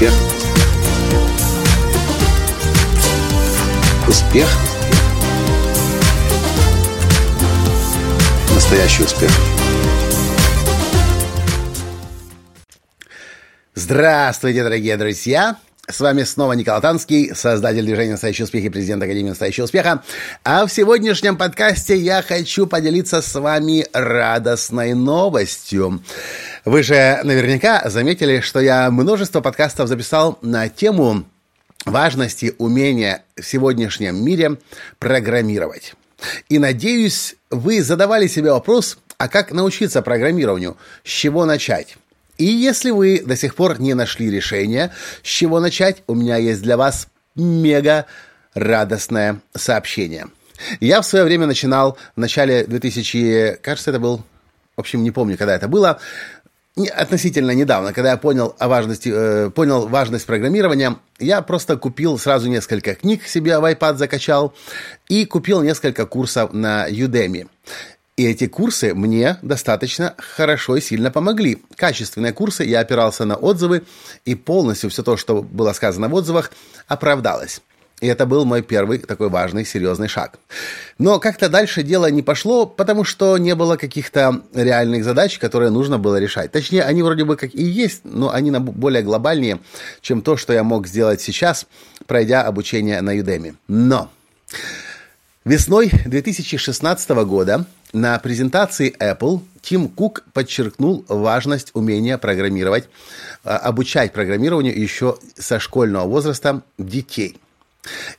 Успех. Успех. Настоящий успех. Здравствуйте, дорогие друзья! С вами снова Николай Танский, создатель движения «Настоящий успех» и президент Академии «Настоящего успеха». А в сегодняшнем подкасте я хочу поделиться с вами радостной новостью. Вы же наверняка заметили, что я множество подкастов записал на тему важности умения в сегодняшнем мире программировать. И надеюсь, вы задавали себе вопрос, а как научиться программированию, с чего начать? И если вы до сих пор не нашли решения, с чего начать, у меня есть для вас мега радостное сообщение. Я в свое время начинал в начале 2000, кажется, это был, в общем, не помню, когда это было, относительно недавно, когда я понял о важности, э, понял важность программирования, я просто купил сразу несколько книг себе в iPad закачал и купил несколько курсов на Udemy. И эти курсы мне достаточно хорошо и сильно помогли. Качественные курсы, я опирался на отзывы, и полностью все то, что было сказано в отзывах, оправдалось. И это был мой первый такой важный, серьезный шаг. Но как-то дальше дело не пошло, потому что не было каких-то реальных задач, которые нужно было решать. Точнее, они вроде бы как и есть, но они более глобальнее, чем то, что я мог сделать сейчас, пройдя обучение на Udemy. Но весной 2016 года на презентации Apple Тим Кук подчеркнул важность умения программировать, а, обучать программированию еще со школьного возраста детей –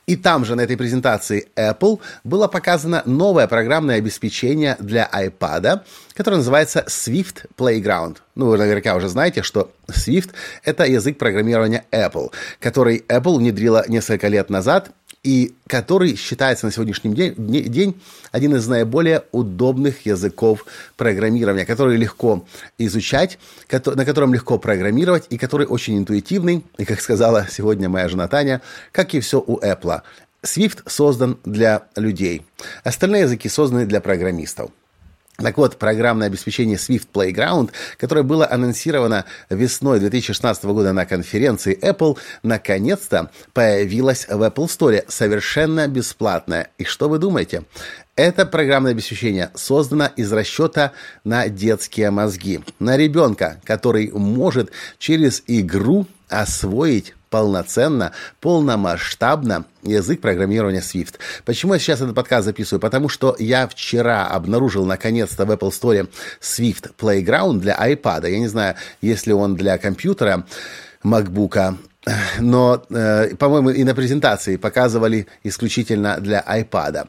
и там же на этой презентации Apple было показано новое программное обеспечение для iPad, которое называется Swift Playground. Ну, вы наверняка уже знаете, что Swift — это язык программирования Apple, который Apple внедрила несколько лет назад и который считается на сегодняшний день, день один из наиболее удобных языков программирования, который легко изучать, на котором легко программировать и который очень интуитивный, и, как сказала сегодня моя жена Таня, как и все у Apple. Swift создан для людей, остальные языки созданы для программистов. Так вот, программное обеспечение Swift Playground, которое было анонсировано весной 2016 года на конференции Apple, наконец-то появилось в Apple Store совершенно бесплатное. И что вы думаете? Это программное обеспечение создано из расчета на детские мозги, на ребенка, который может через игру освоить полноценно, полномасштабно язык программирования Swift. Почему я сейчас этот подкаст записываю? Потому что я вчера обнаружил наконец-то в Apple Store Swift Playground для iPad. Я не знаю, если он для компьютера, MacBook, но, э, по-моему, и на презентации показывали исключительно для iPad.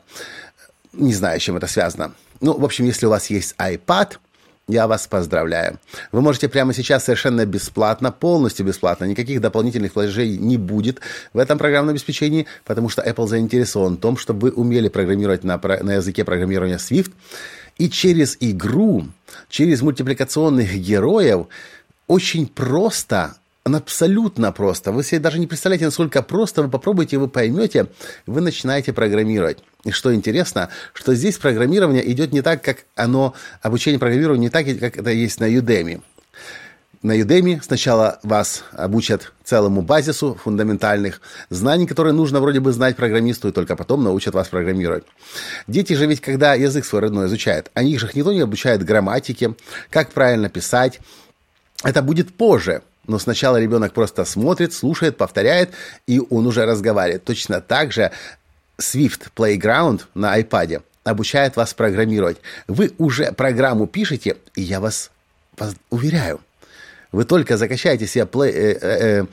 Не знаю, с чем это связано. Ну, в общем, если у вас есть iPad, я вас поздравляю. Вы можете прямо сейчас совершенно бесплатно, полностью бесплатно, никаких дополнительных платежей не будет в этом программном обеспечении, потому что Apple заинтересован в том, чтобы вы умели программировать на, на языке программирования Swift, и через игру, через мультипликационных героев очень просто абсолютно просто. Вы себе даже не представляете, насколько просто. Вы попробуйте, вы поймете, вы начинаете программировать. И что интересно, что здесь программирование идет не так, как оно, обучение программированию не так, как это есть на Udemy. На Udemy сначала вас обучат целому базису фундаментальных знаний, которые нужно вроде бы знать программисту, и только потом научат вас программировать. Дети же ведь, когда язык свой родной изучают, они же их никто не обучает грамматике, как правильно писать. Это будет позже – но сначала ребенок просто смотрит, слушает, повторяет, и он уже разговаривает. Точно так же Swift Playground на iPad обучает вас программировать. Вы уже программу пишете, и я вас уверяю, вы только закачаете себе play, э, э, э,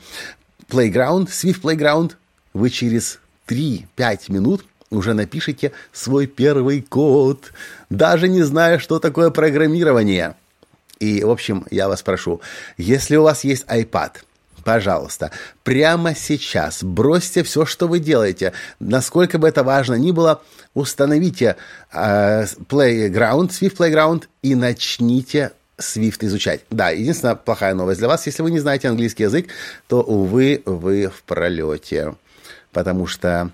Playground, Swift Playground, вы через 3-5 минут уже напишите свой первый код, даже не зная, что такое программирование. И, в общем, я вас прошу, если у вас есть iPad, пожалуйста, прямо сейчас бросьте все, что вы делаете, насколько бы это важно ни было, установите э, Playground, Swift Playground и начните Swift изучать. Да, единственная плохая новость для вас, если вы не знаете английский язык, то, увы, вы в пролете. Потому что,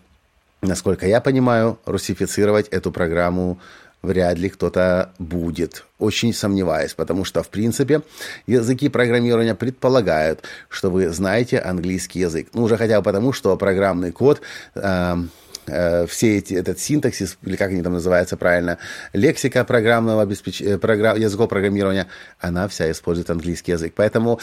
насколько я понимаю, русифицировать эту программу вряд ли кто-то будет. Очень сомневаюсь, потому что, в принципе, языки программирования предполагают, что вы знаете английский язык. Ну, уже хотя бы потому, что программный код... Э, все эти, этот синтаксис, или как они там называются правильно, лексика программного обеспечения, программ, языков программирования, она вся использует английский язык. Поэтому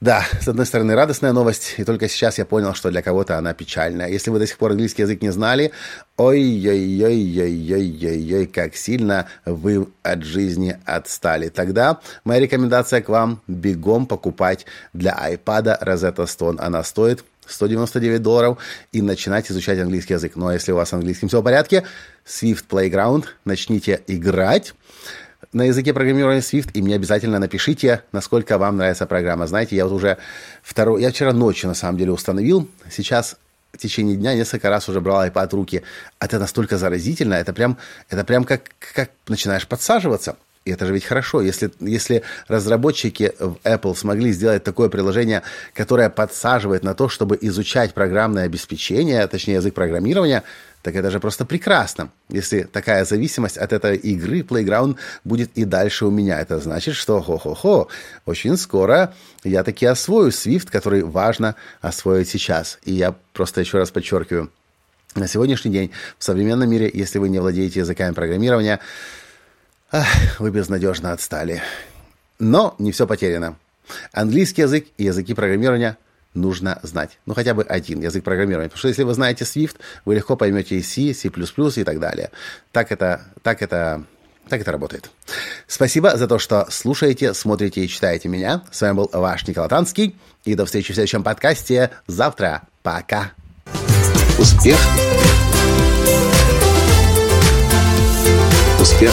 да, с одной стороны, радостная новость, и только сейчас я понял, что для кого-то она печальная. Если вы до сих пор английский язык не знали, ой-ой-ой-ой-ой-ой, как сильно вы от жизни отстали. Тогда моя рекомендация к вам – бегом покупать для iPad Rosetta Stone. Она стоит 199 долларов и начинать изучать английский язык. Ну а если у вас с английским все в порядке, Swift Playground, начните играть на языке программирования Swift, и мне обязательно напишите, насколько вам нравится программа. Знаете, я вот уже второй, я вчера ночью на самом деле установил, сейчас в течение дня несколько раз уже брал iPad руки. Это настолько заразительно, это прям, это прям как, как начинаешь подсаживаться. И это же ведь хорошо, если, если разработчики в Apple смогли сделать такое приложение, которое подсаживает на то, чтобы изучать программное обеспечение, точнее язык программирования, так это же просто прекрасно. Если такая зависимость от этой игры Playground будет и дальше у меня, это значит, что хо-хо-хо, очень скоро я таки освою Swift, который важно освоить сейчас. И я просто еще раз подчеркиваю, на сегодняшний день в современном мире, если вы не владеете языками программирования, ах, вы безнадежно отстали. Но не все потеряно. Английский язык и языки программирования нужно знать. Ну, хотя бы один язык программирования. Потому что если вы знаете Swift, вы легко поймете и C, C++ и так далее. Так это, так это, так это работает. Спасибо за то, что слушаете, смотрите и читаете меня. С вами был ваш Николай Танский. И до встречи в следующем подкасте завтра. Пока. Успех. Успех.